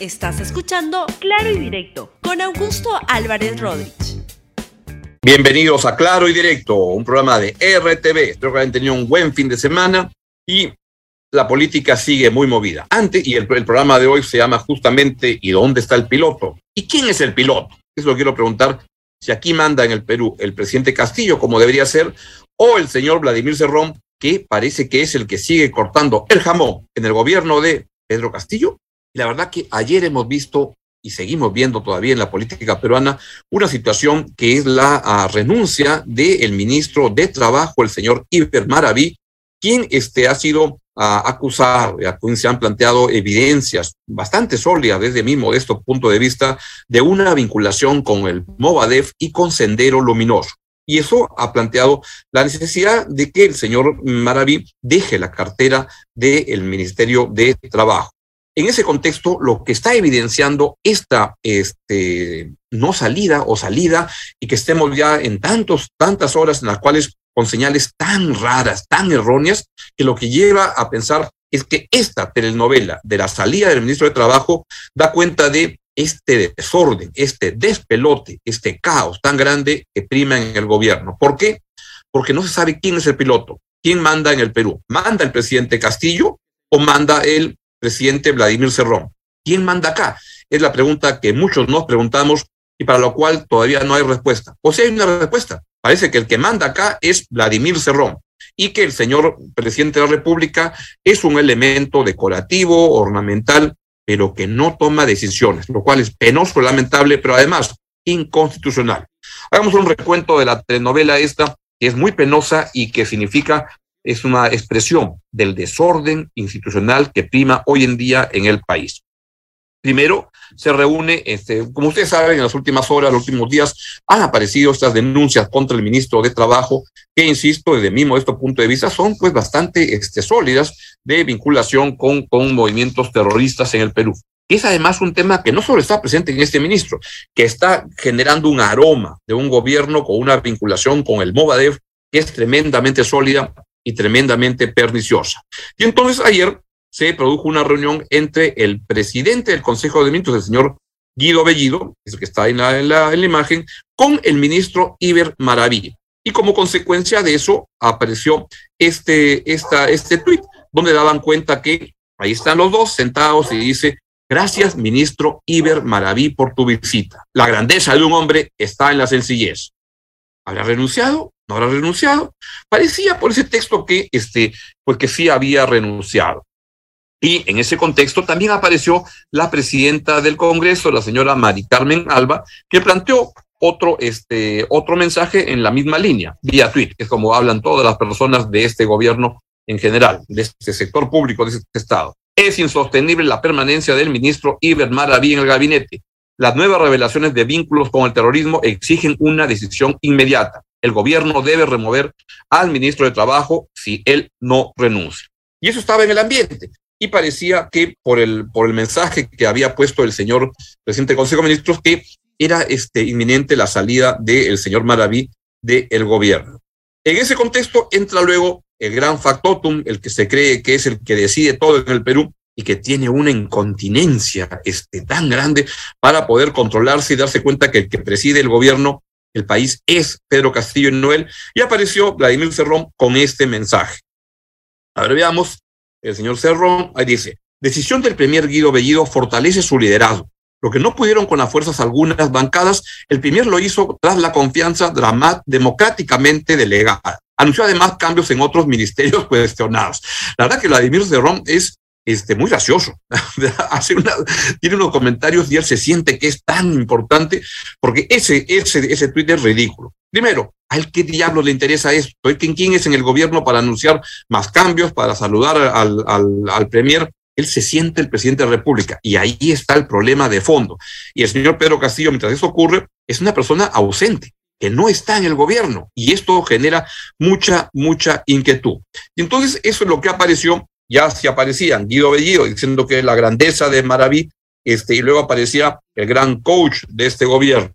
Estás escuchando Claro y Directo con Augusto Álvarez Rodríguez. Bienvenidos a Claro y Directo, un programa de RTV. Espero que hayan tenido un buen fin de semana y la política sigue muy movida. Antes, y el, programa de hoy se llama justamente ¿Y dónde está el piloto? ¿Y quién es el piloto? Eso lo quiero preguntar. Si aquí manda en el Perú el presidente Castillo, como debería ser, o el señor Vladimir Cerrón, que parece que es el que sigue cortando el jamón en el gobierno de Pedro Castillo. La verdad que ayer hemos visto y seguimos viendo todavía en la política peruana una situación que es la ah, renuncia del ministro de Trabajo, el señor Iber Maraví, quien este, ha sido ah, acusado, a quien se han planteado evidencias bastante sólidas desde mi modesto punto de vista de una vinculación con el Movadef y con Sendero Luminoso. Y eso ha planteado la necesidad de que el señor Maraví deje la cartera del Ministerio de Trabajo. En ese contexto, lo que está evidenciando esta este, no salida o salida y que estemos ya en tantos, tantas horas en las cuales con señales tan raras, tan erróneas, que lo que lleva a pensar es que esta telenovela de la salida del ministro de Trabajo da cuenta de este desorden, este despelote, este caos tan grande que prima en el gobierno. ¿Por qué? Porque no se sabe quién es el piloto, quién manda en el Perú. ¿Manda el presidente Castillo o manda el presidente Vladimir Cerrón. ¿Quién manda acá? Es la pregunta que muchos nos preguntamos y para lo cual todavía no hay respuesta. O si hay una respuesta. Parece que el que manda acá es Vladimir Cerrón y que el señor presidente de la República es un elemento decorativo, ornamental, pero que no toma decisiones, lo cual es penoso, lamentable, pero además inconstitucional. Hagamos un recuento de la telenovela esta, que es muy penosa y que significa es una expresión del desorden institucional que prima hoy en día en el país. Primero, se reúne, este, como ustedes saben, en las últimas horas, los últimos días, han aparecido estas denuncias contra el ministro de Trabajo, que, insisto, desde mi modesto punto de vista, son pues bastante este, sólidas de vinculación con, con movimientos terroristas en el Perú. Es además un tema que no solo está presente en este ministro, que está generando un aroma de un gobierno con una vinculación con el Movadef que es tremendamente sólida y tremendamente perniciosa. Y entonces ayer se produjo una reunión entre el presidente del Consejo de Ministros, el señor Guido Bellido, es el que está en la, en la, imagen, con el ministro Iber Maraví. Y como consecuencia de eso apareció este, esta, este tuit, donde daban cuenta que ahí están los dos sentados y dice, gracias ministro Iber Maraví por tu visita. La grandeza de un hombre está en la sencillez. ¿Habrá renunciado? ¿No habrá renunciado? Parecía por ese texto que, este, pues que sí había renunciado. Y en ese contexto también apareció la presidenta del Congreso, la señora Mari Carmen Alba, que planteó otro, este, otro mensaje en la misma línea, vía tweet, que es como hablan todas las personas de este gobierno en general, de este sector público, de este Estado. Es insostenible la permanencia del ministro Iber Maraví en el gabinete. Las nuevas revelaciones de vínculos con el terrorismo exigen una decisión inmediata el gobierno debe remover al ministro de Trabajo si él no renuncia. Y eso estaba en el ambiente. Y parecía que por el, por el mensaje que había puesto el señor presidente del Consejo de Ministros, que era este, inminente la salida del señor Maraví del gobierno. En ese contexto entra luego el gran factotum, el que se cree que es el que decide todo en el Perú y que tiene una incontinencia este, tan grande para poder controlarse y darse cuenta que el que preside el gobierno el país es Pedro Castillo y Noel, y apareció Vladimir Cerrón con este mensaje. Ahora veamos, el señor Cerrón ahí dice, decisión del premier Guido Bellido fortalece su liderazgo. Lo que no pudieron con las fuerzas algunas bancadas, el premier lo hizo tras la confianza democráticamente delegada. Anunció además cambios en otros ministerios cuestionados. La verdad que Vladimir Cerrón es este, muy gracioso. Hace una, tiene unos comentarios y él se siente que es tan importante porque ese, ese, ese tuit es ridículo. Primero, ¿a él qué diablos le interesa esto? ¿Quién, ¿Quién es en el gobierno para anunciar más cambios, para saludar al, al, al Premier? Él se siente el presidente de la República y ahí está el problema de fondo. Y el señor Pedro Castillo, mientras eso ocurre, es una persona ausente que no está en el gobierno y esto genera mucha, mucha inquietud. Entonces eso es lo que apareció ya se aparecían Guido Bellido diciendo que la grandeza de Maraví, este, y luego aparecía el gran coach de este gobierno,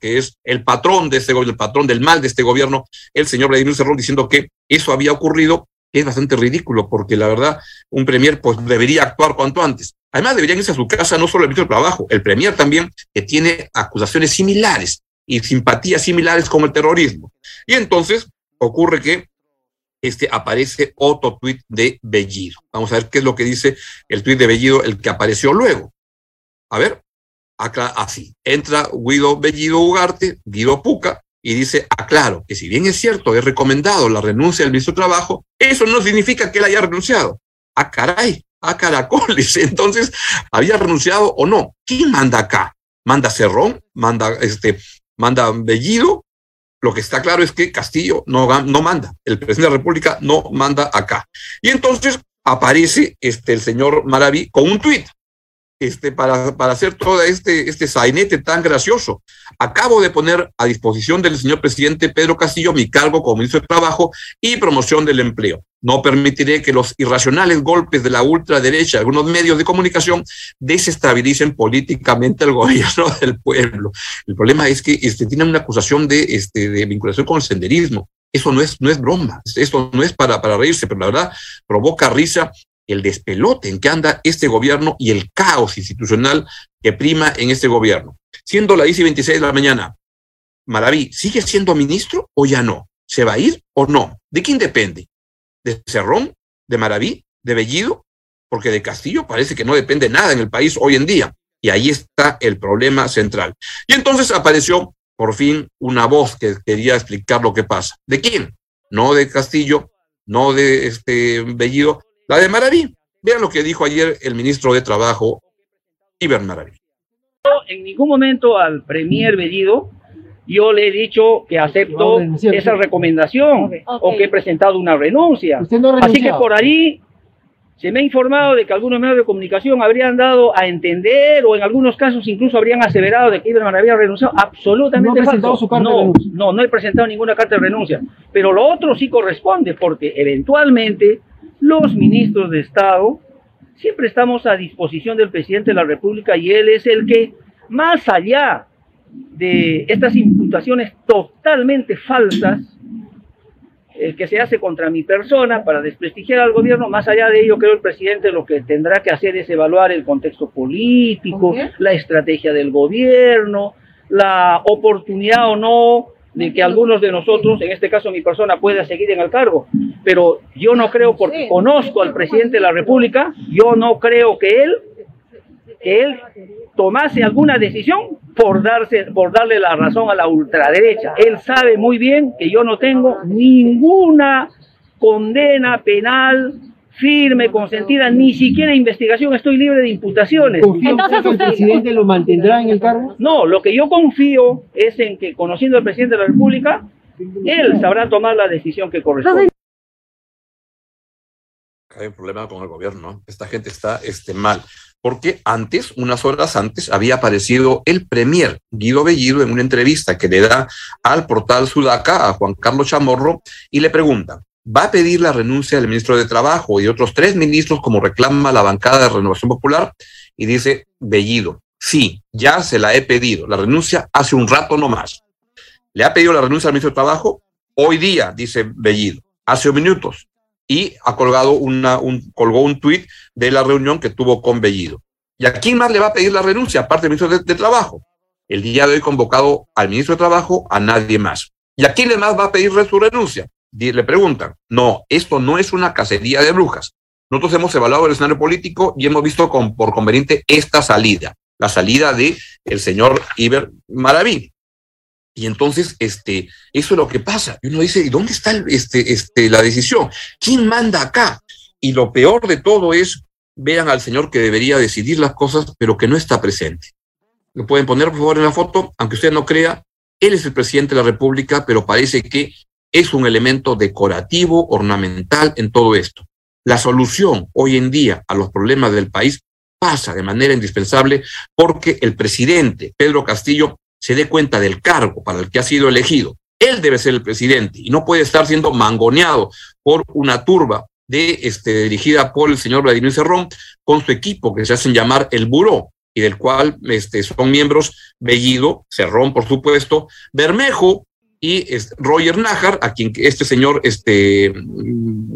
que es el patrón de este gobierno, el patrón del mal de este gobierno, el señor Vladimir Cerrón, diciendo que eso había ocurrido, es bastante ridículo, porque la verdad, un premier pues debería actuar cuanto antes. Además, deberían irse a su casa no solo el ministro de Trabajo, el premier también, que tiene acusaciones similares y simpatías similares como el terrorismo. Y entonces ocurre que este, aparece otro tuit de Bellido. Vamos a ver qué es lo que dice el tuit de Bellido, el que apareció luego. A ver, acá, así. Entra Guido Bellido Ugarte, Guido Puca, y dice, aclaro que si bien es cierto, he recomendado la renuncia del ministro de Trabajo, eso no significa que él haya renunciado. Ah, caray, a caracoles. Entonces, ¿había renunciado o no? ¿Quién manda acá? ¿Manda Cerrón? ¿Manda, este, manda Bellido? Lo que está claro es que Castillo no, no manda, el presidente de la República no manda acá. Y entonces aparece este, el señor Maraví con un tuit este, para, para hacer todo este, este sainete tan gracioso. Acabo de poner a disposición del señor presidente Pedro Castillo mi cargo como ministro de Trabajo y promoción del empleo. No permitiré que los irracionales golpes de la ultraderecha, algunos medios de comunicación, desestabilicen políticamente el gobierno del pueblo. El problema es que este, tienen una acusación de, este, de vinculación con el senderismo. Eso no es, no es broma, esto no es para, para reírse, pero la verdad provoca risa el despelote en que anda este gobierno y el caos institucional que prima en este gobierno. Siendo la 10 y 26 de la mañana, Maraví, ¿sigue siendo ministro o ya no? ¿Se va a ir o no? ¿De quién depende? ¿De Cerrón? ¿De Maraví? ¿De Bellido? Porque de Castillo parece que no depende nada en el país hoy en día. Y ahí está el problema central. Y entonces apareció por fin una voz que quería explicar lo que pasa. ¿De quién? No de Castillo, no de este Bellido, la de Maraví. Vean lo que dijo ayer el ministro de Trabajo, Iber Maraví. En ningún momento al premier Bellido yo le he dicho que acepto esa recomendación o que he presentado una renuncia. Así que por ahí se me ha informado de que algunos medios de comunicación habrían dado a entender o en algunos casos incluso habrían aseverado de que Iberman había renunciado. Absolutamente ¿No falso. Su carta no, de renuncia? no, no he presentado ninguna carta de renuncia. Pero lo otro sí corresponde porque eventualmente los ministros de Estado siempre estamos a disposición del presidente de la República y él es el que, más allá de estas imputaciones totalmente falsas eh, que se hace contra mi persona para desprestigiar al gobierno, más allá de ello, creo el presidente lo que tendrá que hacer es evaluar el contexto político, la estrategia del gobierno, la oportunidad o no de que algunos de nosotros, en este caso mi persona, pueda seguir en el cargo. Pero yo no creo, porque conozco al presidente de la República, yo no creo que él, que él tomase alguna decisión por, darse, por darle la razón a la ultraderecha. Él sabe muy bien que yo no tengo ninguna condena penal firme, consentida, ni siquiera investigación, estoy libre de imputaciones. ¿Confía Entonces que el presidente lo mantendrá en el cargo? No, lo que yo confío es en que, conociendo al presidente de la República, él sabrá tomar la decisión que corresponde. Hay un problema con el gobierno. ¿no? Esta gente está este, mal. Porque antes, unas horas antes, había aparecido el premier Guido Bellido en una entrevista que le da al portal Sudaca a Juan Carlos Chamorro y le pregunta, ¿va a pedir la renuncia del ministro de Trabajo y otros tres ministros como reclama la bancada de Renovación Popular? Y dice Bellido, sí, ya se la he pedido, la renuncia hace un rato nomás. ¿Le ha pedido la renuncia al ministro de Trabajo? Hoy día, dice Bellido, hace minutos y ha colgado una, un, colgó un tuit de la reunión que tuvo con Bellido. ¿Y a quién más le va a pedir la renuncia, aparte del ministro de, Trabajo? El día de hoy convocado al ministro de Trabajo, a nadie más. ¿Y a quién más va a pedir su renuncia? Le preguntan. No, esto no es una cacería de brujas. Nosotros hemos evaluado el escenario político y hemos visto con, por conveniente esta salida, la salida de el señor Iber Maraví. Y entonces, este, eso es lo que pasa. Y uno dice, ¿y dónde está este, este, la decisión? ¿Quién manda acá? Y lo peor de todo es, vean al señor que debería decidir las cosas, pero que no está presente. Lo pueden poner, por favor, en la foto, aunque usted no crea, él es el presidente de la República, pero parece que es un elemento decorativo, ornamental en todo esto. La solución hoy en día a los problemas del país pasa de manera indispensable porque el presidente Pedro Castillo se dé cuenta del cargo para el que ha sido elegido. Él debe ser el presidente y no puede estar siendo mangoneado por una turba de, este, dirigida por el señor Vladimir Cerrón con su equipo que se hacen llamar el Buró y del cual este, son miembros Bellido, Cerrón, por supuesto, Bermejo y es Roger Najar, a quien este señor este,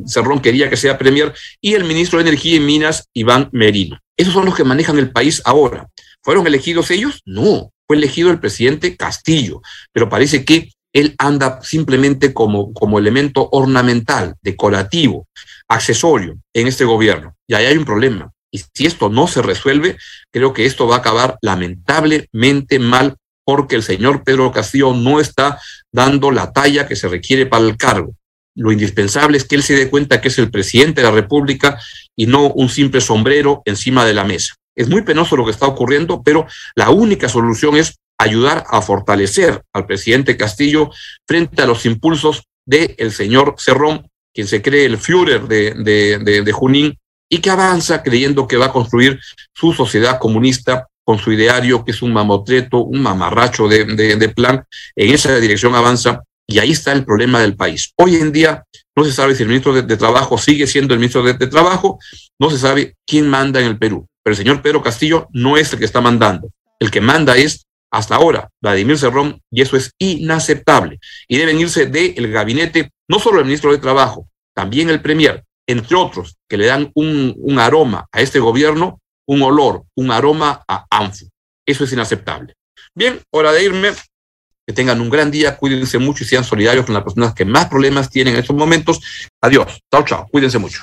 Cerrón quería que sea premier, y el ministro de Energía y Minas, Iván Merino. Esos son los que manejan el país ahora. ¿Fueron elegidos ellos? No, fue elegido el presidente Castillo, pero parece que él anda simplemente como, como elemento ornamental, decorativo, accesorio en este gobierno. Y ahí hay un problema. Y si esto no se resuelve, creo que esto va a acabar lamentablemente mal porque el señor Pedro Castillo no está dando la talla que se requiere para el cargo. Lo indispensable es que él se dé cuenta que es el presidente de la República y no un simple sombrero encima de la mesa. Es muy penoso lo que está ocurriendo, pero la única solución es ayudar a fortalecer al presidente Castillo frente a los impulsos del el señor Cerrón, quien se cree el Führer de, de, de Junín y que avanza creyendo que va a construir su sociedad comunista con su ideario, que es un mamotreto, un mamarracho de, de, plan, en esa dirección avanza y ahí está el problema del país. Hoy en día no se sabe si el ministro de, Trabajo sigue siendo el ministro de, Trabajo, no se sabe quién manda en el Perú, pero el señor Pedro Castillo no es el que está mandando. El que manda es, hasta ahora, Vladimir Cerrón, y eso es inaceptable. Y deben irse del gabinete, no solo el ministro de Trabajo, también el Premier, entre otros, que le dan un, un aroma a este gobierno un olor, un aroma a ANFU. Eso es inaceptable. Bien, hora de irme. Que tengan un gran día, cuídense mucho y sean solidarios con las personas que más problemas tienen en estos momentos. Adiós. Chao, chao. Cuídense mucho.